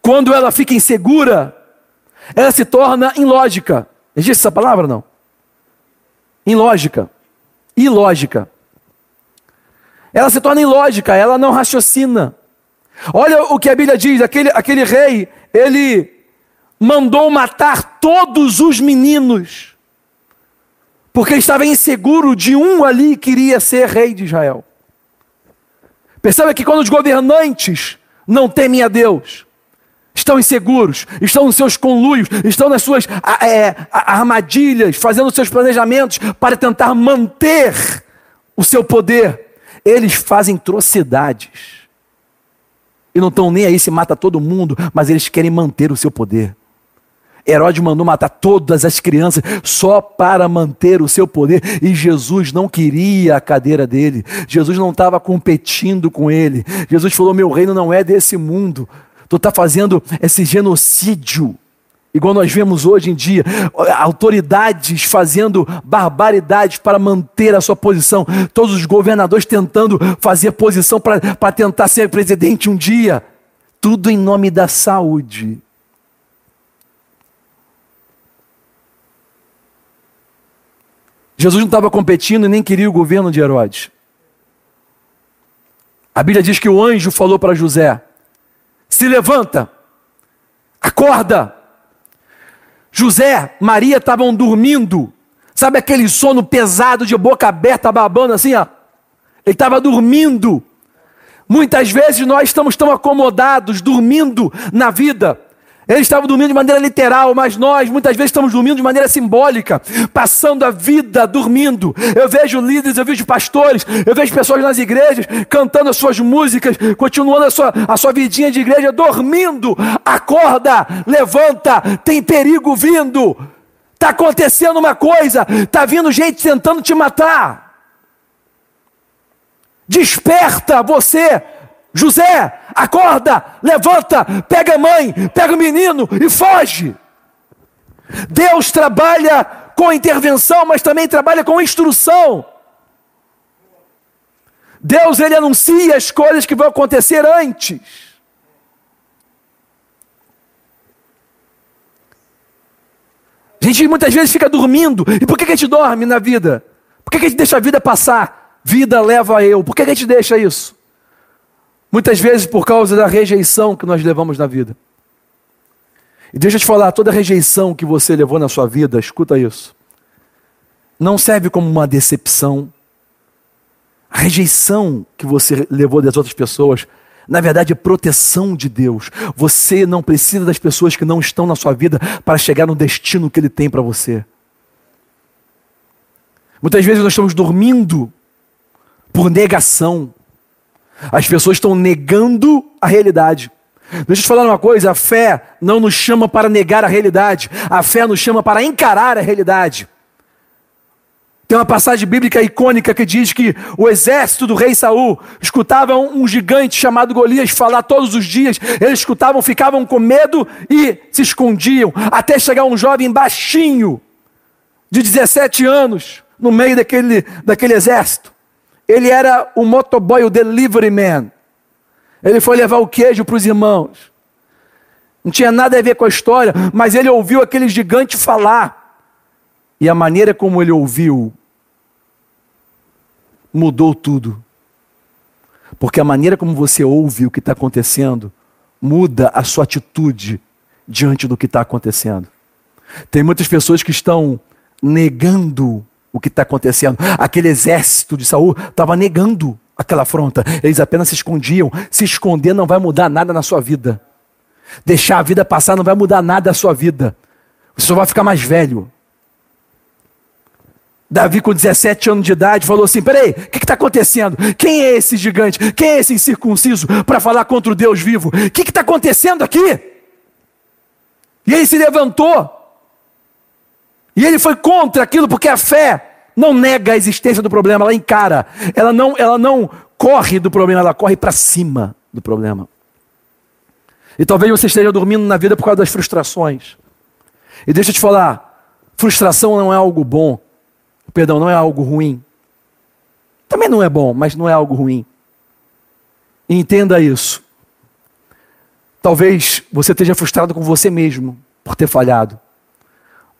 quando ela fica insegura, ela se torna ilógica. Existe essa palavra não? Ilógica. Ilógica. Ela se torna ilógica, ela não raciocina. Olha o que a Bíblia diz: aquele, aquele rei, ele mandou matar todos os meninos, porque estava inseguro de um ali que iria ser rei de Israel. Perceba que quando os governantes não temem a Deus, estão inseguros, estão nos seus conluios, estão nas suas é, armadilhas, fazendo seus planejamentos para tentar manter o seu poder, eles fazem atrocidades e não estão nem aí se mata todo mundo, mas eles querem manter o seu poder. Herodes mandou matar todas as crianças só para manter o seu poder, e Jesus não queria a cadeira dele, Jesus não estava competindo com ele. Jesus falou: Meu reino não é desse mundo, tu está fazendo esse genocídio Igual nós vemos hoje em dia, autoridades fazendo barbaridades para manter a sua posição, todos os governadores tentando fazer posição para tentar ser presidente um dia, tudo em nome da saúde. Jesus não estava competindo e nem queria o governo de Herodes. A Bíblia diz que o anjo falou para José: se levanta, acorda. José, Maria estavam dormindo, sabe aquele sono pesado de boca aberta, babando assim, ó. Ele estava dormindo. Muitas vezes nós estamos tão acomodados, dormindo na vida, eles estavam dormindo de maneira literal, mas nós muitas vezes estamos dormindo de maneira simbólica, passando a vida dormindo. Eu vejo líderes, eu vejo pastores, eu vejo pessoas nas igrejas cantando as suas músicas, continuando a sua, a sua vidinha de igreja, dormindo. Acorda, levanta, tem perigo vindo. Está acontecendo uma coisa, está vindo gente tentando te matar. Desperta você José, acorda, levanta, pega a mãe, pega o menino e foge. Deus trabalha com intervenção, mas também trabalha com instrução. Deus ele anuncia as coisas que vão acontecer antes. A gente muitas vezes fica dormindo. E por que a gente dorme na vida? Por que a gente deixa a vida passar? Vida leva eu. Por que a gente deixa isso? Muitas vezes por causa da rejeição que nós levamos na vida. E deixa eu te falar, toda rejeição que você levou na sua vida, escuta isso. Não serve como uma decepção. A rejeição que você levou das outras pessoas, na verdade, é proteção de Deus. Você não precisa das pessoas que não estão na sua vida para chegar no destino que Ele tem para você. Muitas vezes nós estamos dormindo por negação. As pessoas estão negando a realidade. Deixa eu te falar uma coisa: a fé não nos chama para negar a realidade, a fé nos chama para encarar a realidade. Tem uma passagem bíblica icônica que diz que o exército do rei Saul escutava um gigante chamado Golias falar todos os dias. Eles escutavam, ficavam com medo e se escondiam, até chegar um jovem baixinho, de 17 anos, no meio daquele, daquele exército. Ele era o motoboy, o delivery man. Ele foi levar o queijo para os irmãos. Não tinha nada a ver com a história, mas ele ouviu aquele gigante falar. E a maneira como ele ouviu mudou tudo. Porque a maneira como você ouve o que está acontecendo muda a sua atitude diante do que está acontecendo. Tem muitas pessoas que estão negando o que está acontecendo. Aquele exército de Saul estava negando aquela afronta. Eles apenas se escondiam. Se esconder não vai mudar nada na sua vida. Deixar a vida passar não vai mudar nada na sua vida. Você só vai ficar mais velho. Davi, com 17 anos de idade, falou assim: peraí, o que está acontecendo? Quem é esse gigante? Quem é esse incircunciso para falar contra o Deus vivo? O que está acontecendo aqui? E ele se levantou e ele foi contra aquilo porque a fé não nega a existência do problema, ela encara. Ela não, ela não corre do problema, ela corre para cima do problema. E talvez você esteja dormindo na vida por causa das frustrações. E deixa eu te falar, frustração não é algo bom. Perdão, não é algo ruim. Também não é bom, mas não é algo ruim. Entenda isso. Talvez você esteja frustrado com você mesmo por ter falhado.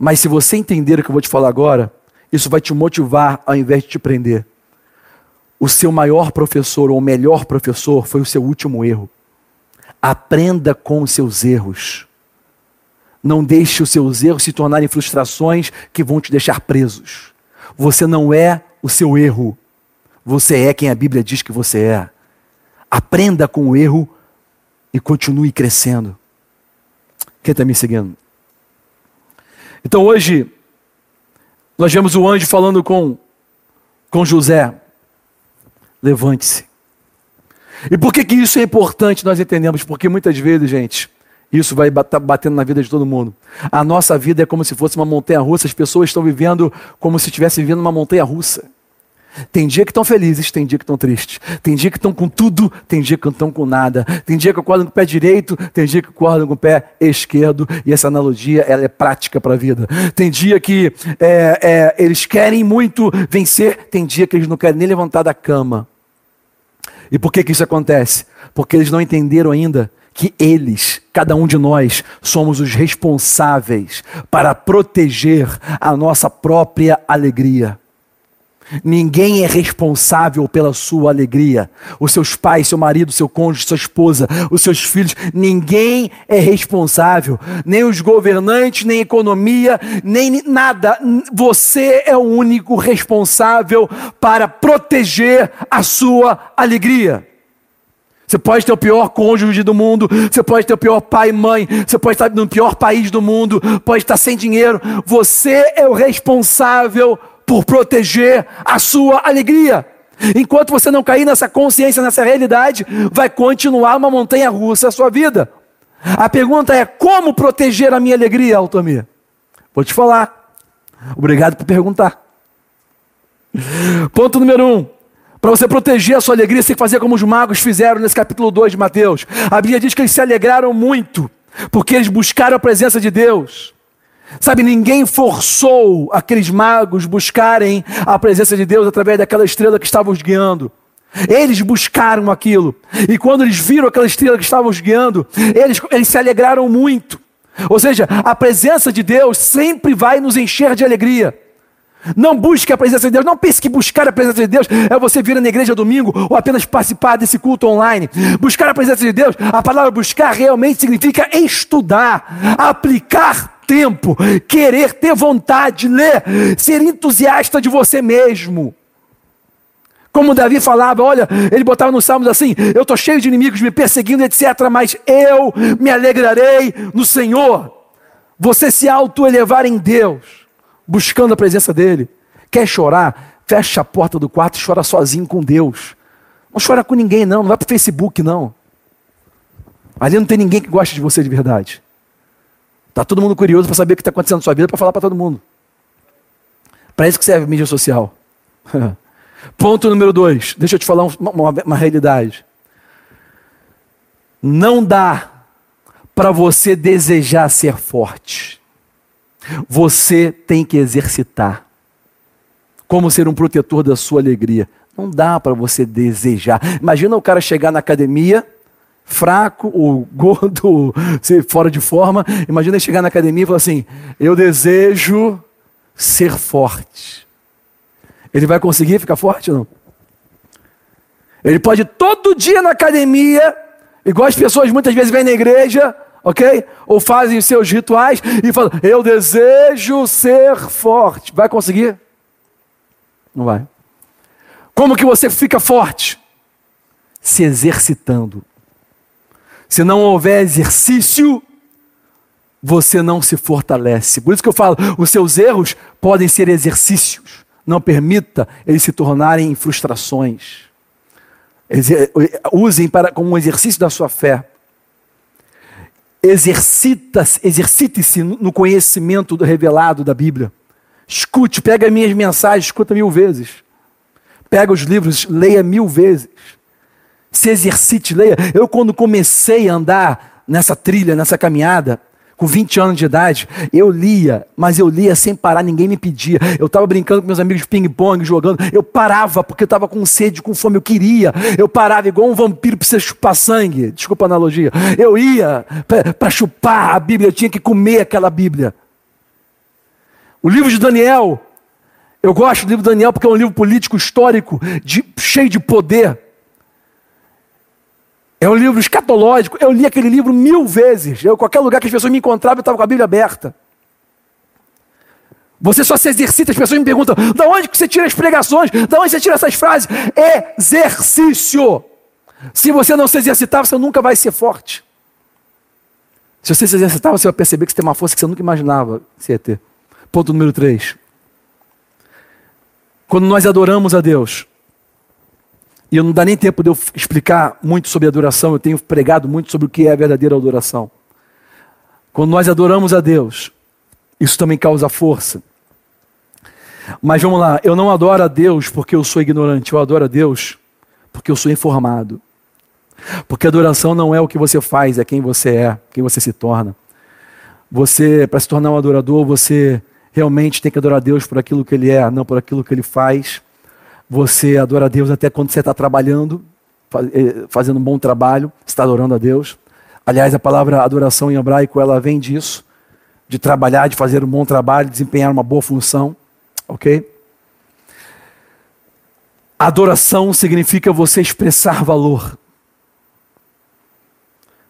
Mas se você entender o que eu vou te falar agora, isso vai te motivar ao invés de te prender. O seu maior professor ou melhor professor foi o seu último erro. Aprenda com os seus erros. Não deixe os seus erros se tornarem frustrações que vão te deixar presos. Você não é o seu erro. Você é quem a Bíblia diz que você é. Aprenda com o erro e continue crescendo. Quem está me seguindo? Então hoje, nós vemos o anjo falando com, com José: levante-se. E por que, que isso é importante nós entendemos? Porque muitas vezes, gente, isso vai estar batendo na vida de todo mundo. A nossa vida é como se fosse uma montanha russa, as pessoas estão vivendo como se estivessem vivendo uma montanha russa. Tem dia que estão felizes, tem dia que estão tristes. Tem dia que estão com tudo, tem dia que não estão com nada. Tem dia que acordam com o pé direito, tem dia que acordam com o pé esquerdo. E essa analogia ela é prática para a vida. Tem dia que é, é, eles querem muito vencer, tem dia que eles não querem nem levantar da cama. E por que, que isso acontece? Porque eles não entenderam ainda que eles, cada um de nós, somos os responsáveis para proteger a nossa própria alegria. Ninguém é responsável pela sua alegria. Os seus pais, seu marido, seu cônjuge, sua esposa, os seus filhos. Ninguém é responsável. Nem os governantes, nem economia, nem nada. Você é o único responsável para proteger a sua alegria. Você pode ter o pior cônjuge do mundo, você pode ter o pior pai e mãe, você pode estar no pior país do mundo, pode estar sem dinheiro. Você é o responsável por proteger a sua alegria. Enquanto você não cair nessa consciência, nessa realidade, vai continuar uma montanha russa a sua vida. A pergunta é: como proteger a minha alegria, Altomir? Vou te falar. Obrigado por perguntar. Ponto número um. Para você proteger a sua alegria, você tem que fazer como os magos fizeram nesse capítulo 2 de Mateus. A Bíblia diz que eles se alegraram muito, porque eles buscaram a presença de Deus. Sabe, ninguém forçou aqueles magos buscarem a presença de Deus através daquela estrela que estava os guiando. Eles buscaram aquilo. E quando eles viram aquela estrela que estava os guiando, eles, eles se alegraram muito. Ou seja, a presença de Deus sempre vai nos encher de alegria. Não busque a presença de Deus. Não pense que buscar a presença de Deus é você vir na igreja domingo ou apenas participar desse culto online. Buscar a presença de Deus, a palavra buscar realmente significa estudar, aplicar tempo, querer ter vontade, ler, ser entusiasta de você mesmo. Como Davi falava, olha, ele botava nos salmos assim: eu estou cheio de inimigos me perseguindo, etc., mas eu me alegrarei no Senhor. Você se auto-elevar em Deus buscando a presença dele. Quer chorar? Fecha a porta do quarto e chora sozinho com Deus. Não chora com ninguém, não. Não vai para o Facebook, não. Ali não tem ninguém que goste de você de verdade. Está todo mundo curioso para saber o que está acontecendo na sua vida para falar para todo mundo. Para isso que serve a mídia social. Ponto número dois. Deixa eu te falar uma, uma, uma realidade. Não dá para você desejar ser forte. Você tem que exercitar. Como ser um protetor da sua alegria. Não dá para você desejar. Imagina o cara chegar na academia, fraco, ou gordo, ou fora de forma. Imagina chegar na academia e falar assim: Eu desejo ser forte. Ele vai conseguir ficar forte ou não? Ele pode todo dia na academia, igual as pessoas muitas vezes vêm na igreja, ok? Ou fazem os seus rituais e falam: Eu desejo ser forte. Vai conseguir? Não vai. Como que você fica forte? Se exercitando. Se não houver exercício, você não se fortalece. Por isso que eu falo: os seus erros podem ser exercícios. Não permita eles se tornarem frustrações. Usem para, como um exercício da sua fé exercite-se no conhecimento do revelado da Bíblia. Escute, pega minhas mensagens, escuta mil vezes. Pega os livros, leia mil vezes. Se exercite, leia. Eu, quando comecei a andar nessa trilha, nessa caminhada, com 20 anos de idade, eu lia, mas eu lia sem parar, ninguém me pedia. Eu estava brincando com meus amigos de ping-pong, jogando. Eu parava porque eu estava com sede, com fome, eu queria. Eu parava igual um vampiro você chupar sangue. Desculpa a analogia. Eu ia para chupar a Bíblia, eu tinha que comer aquela Bíblia. O livro de Daniel, eu gosto do livro de Daniel porque é um livro político histórico, de, cheio de poder. É um livro escatológico. Eu li aquele livro mil vezes. Eu, qualquer lugar que as pessoas me encontravam, eu estava com a Bíblia aberta. Você só se exercita, as pessoas me perguntam: da onde que você tira as pregações? Da onde você tira essas frases? Exercício. Se você não se exercitar, você nunca vai ser forte. Se você se exercitar, você vai perceber que você tem uma força que você nunca imaginava que você ia ter. Ponto número 3. Quando nós adoramos a Deus, e não dá nem tempo de eu explicar muito sobre adoração, eu tenho pregado muito sobre o que é a verdadeira adoração. Quando nós adoramos a Deus, isso também causa força. Mas vamos lá, eu não adoro a Deus porque eu sou ignorante, eu adoro a Deus porque eu sou informado. Porque adoração não é o que você faz, é quem você é, quem você se torna. Você, para se tornar um adorador, você realmente tem que adorar a Deus por aquilo que Ele é, não por aquilo que Ele faz. Você adora a Deus até quando você está trabalhando, eh, fazendo um bom trabalho, está adorando a Deus. Aliás, a palavra adoração em hebraico, ela vem disso, de trabalhar, de fazer um bom trabalho, desempenhar uma boa função, ok? Adoração significa você expressar valor,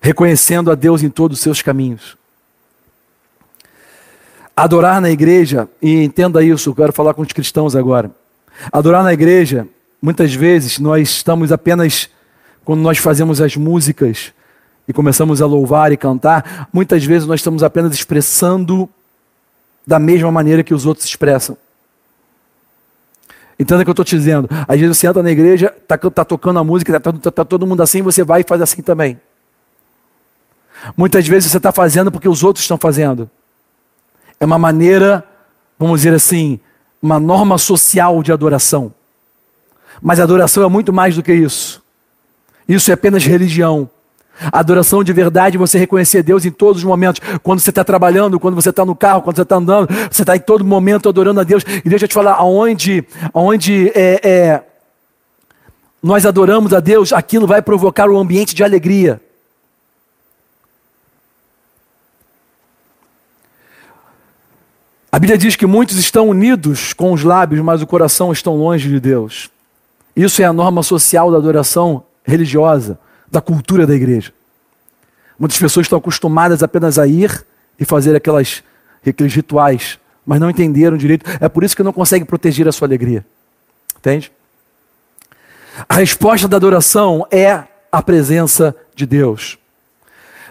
reconhecendo a Deus em todos os seus caminhos. Adorar na igreja, e entenda isso, eu quero falar com os cristãos agora. Adorar na igreja, muitas vezes nós estamos apenas, quando nós fazemos as músicas e começamos a louvar e cantar, muitas vezes nós estamos apenas expressando da mesma maneira que os outros expressam. Entenda o que eu estou te dizendo. Às vezes você entra na igreja, está tá tocando a música, está tá, tá todo mundo assim, você vai e faz assim também. Muitas vezes você está fazendo porque os outros estão fazendo. É uma maneira, vamos dizer assim, uma norma social de adoração. Mas adoração é muito mais do que isso. Isso é apenas religião. A adoração de verdade é você reconhecer Deus em todos os momentos. Quando você está trabalhando, quando você está no carro, quando você está andando, você está em todo momento adorando a Deus. E deixa eu te falar, aonde, aonde é, é, nós adoramos a Deus, aquilo vai provocar um ambiente de alegria. A Bíblia diz que muitos estão unidos com os lábios, mas o coração estão longe de Deus. Isso é a norma social da adoração religiosa, da cultura da igreja. Muitas pessoas estão acostumadas apenas a ir e fazer aquelas, aqueles rituais, mas não entenderam direito. É por isso que não conseguem proteger a sua alegria. Entende? A resposta da adoração é a presença de Deus.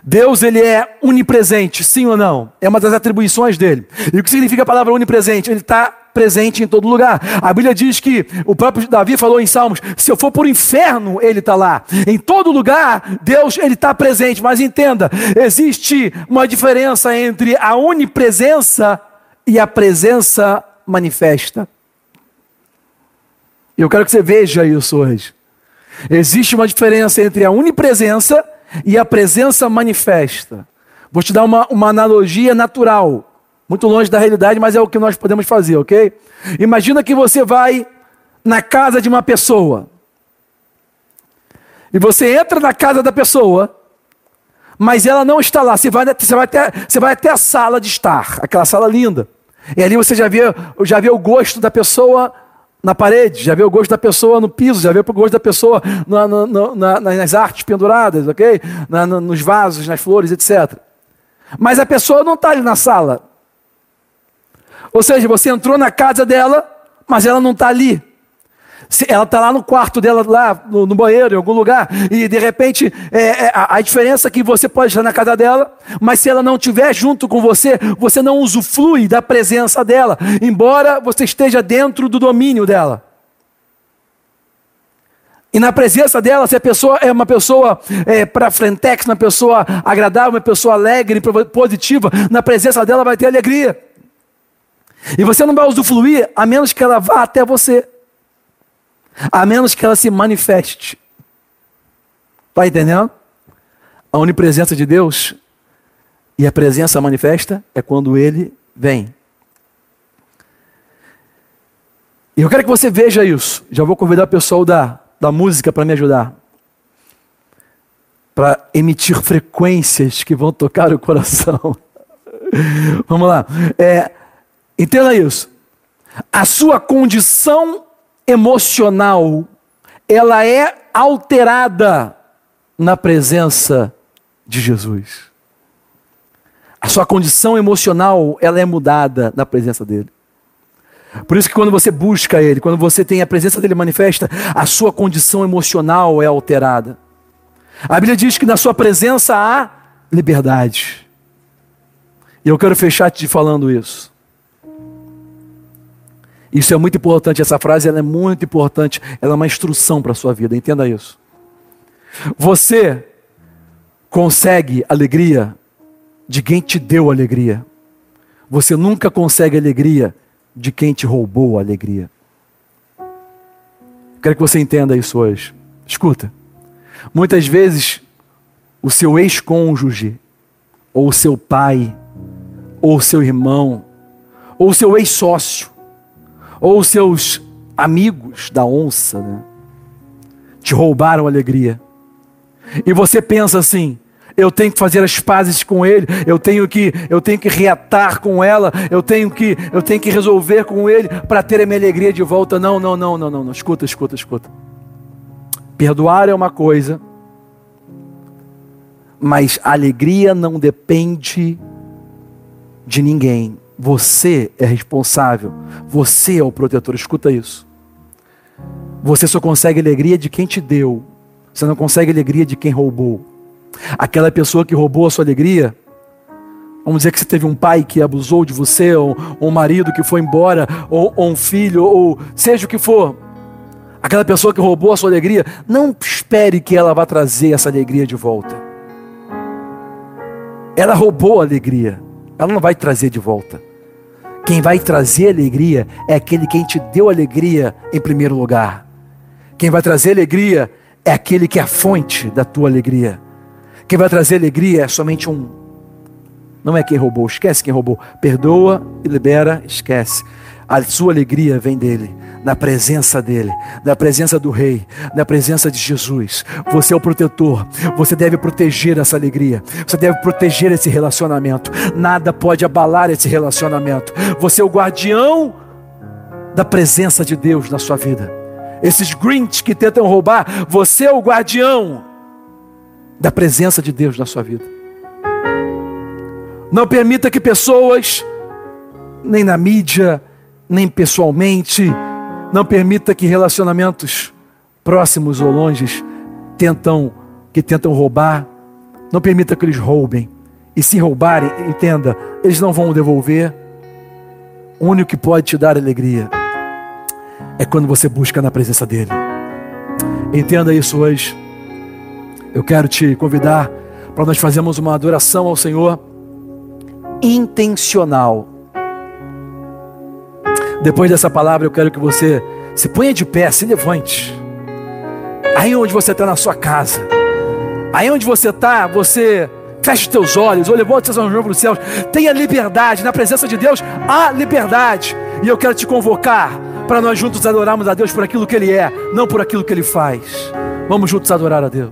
Deus ele é onipresente, sim ou não? É uma das atribuições dele. E o que significa a palavra onipresente? Ele está presente em todo lugar. A Bíblia diz que o próprio Davi falou em Salmos: se eu for para o inferno, ele está lá. Em todo lugar, Deus ele está presente. Mas entenda, existe uma diferença entre a onipresença e a presença manifesta. Eu quero que você veja isso hoje. Existe uma diferença entre a onipresença e a presença manifesta. Vou te dar uma, uma analogia natural, muito longe da realidade, mas é o que nós podemos fazer, ok? Imagina que você vai na casa de uma pessoa. E você entra na casa da pessoa, mas ela não está lá. Você vai, você vai, até, você vai até a sala de estar, aquela sala linda. E ali você já vê, já vê o gosto da pessoa na parede, já vê o gosto da pessoa no piso, já vê o gosto da pessoa na, na, na, nas artes penduradas, ok? nos vasos, nas flores, etc. Mas a pessoa não está ali na sala. Ou seja, você entrou na casa dela, mas ela não está ali. Ela está lá no quarto dela, lá no, no, banheiro, em algum lugar, e de repente é, é, a, a, diferença é que você pode estar na casa dela, mas se ela não estiver junto com você, você não usufrui da presença dela, embora você esteja dentro do domínio dela. E na presença dela, se a pessoa é uma pessoa é, para frentex, uma pessoa agradável, uma pessoa alegre, positiva, na presença dela vai ter alegria. E você não vai usufruir a menos que ela vá até você a menos que ela se manifeste. Está entendendo? A onipresença de Deus e a presença manifesta é quando ele vem. E eu quero que você veja isso. Já vou convidar o pessoal da, da música para me ajudar. Para emitir frequências que vão tocar o coração. Vamos lá. É, entenda isso. A sua condição emocional, ela é alterada na presença de Jesus. A sua condição emocional, ela é mudada na presença dele. Por isso que quando você busca ele, quando você tem a presença dele manifesta, a sua condição emocional é alterada. A Bíblia diz que na sua presença há liberdade. E eu quero fechar te falando isso. Isso é muito importante, essa frase ela é muito importante, ela é uma instrução para a sua vida, entenda isso. Você consegue alegria de quem te deu alegria. Você nunca consegue alegria de quem te roubou a alegria. Quero que você entenda isso hoje. Escuta. Muitas vezes o seu ex-cônjuge, ou o seu pai, ou o seu irmão, ou o seu ex-sócio, ou seus amigos da onça, né? Te roubaram a alegria. E você pensa assim: eu tenho que fazer as pazes com ele, eu tenho que, eu tenho que reatar com ela, eu tenho que, eu tenho que resolver com ele para ter a minha alegria de volta. Não, não, não, não, não, não. Escuta, escuta, escuta. Perdoar é uma coisa, mas a alegria não depende de ninguém. Você é responsável, você é o protetor. Escuta isso. Você só consegue alegria de quem te deu, você não consegue alegria de quem roubou. Aquela pessoa que roubou a sua alegria, vamos dizer que você teve um pai que abusou de você, ou, um marido que foi embora, ou, ou um filho, ou seja o que for. Aquela pessoa que roubou a sua alegria, não espere que ela vá trazer essa alegria de volta. Ela roubou a alegria, ela não vai trazer de volta. Quem vai trazer alegria é aquele quem te deu alegria em primeiro lugar. Quem vai trazer alegria é aquele que é a fonte da tua alegria. Quem vai trazer alegria é somente um. Não é quem roubou, esquece quem roubou. Perdoa e libera, esquece. A sua alegria vem dele, na presença dele, na presença do Rei, na presença de Jesus. Você é o protetor, você deve proteger essa alegria, você deve proteger esse relacionamento. Nada pode abalar esse relacionamento. Você é o guardião da presença de Deus na sua vida. Esses Grinch que tentam roubar, você é o guardião da presença de Deus na sua vida. Não permita que pessoas, nem na mídia, nem pessoalmente, não permita que relacionamentos próximos ou longes tentam que tentam roubar, não permita que eles roubem. E se roubarem, entenda, eles não vão devolver. O único que pode te dar alegria é quando você busca na presença dele. Entenda isso hoje. Eu quero te convidar para nós fazermos uma adoração ao Senhor intencional. Depois dessa palavra, eu quero que você se ponha de pé, se levante. Aí onde você está na sua casa, aí onde você está, você feche os teus olhos, ou levante seus olhos para os céus. Tenha liberdade, na presença de Deus há liberdade. E eu quero te convocar para nós juntos adorarmos a Deus por aquilo que Ele é, não por aquilo que Ele faz. Vamos juntos adorar a Deus.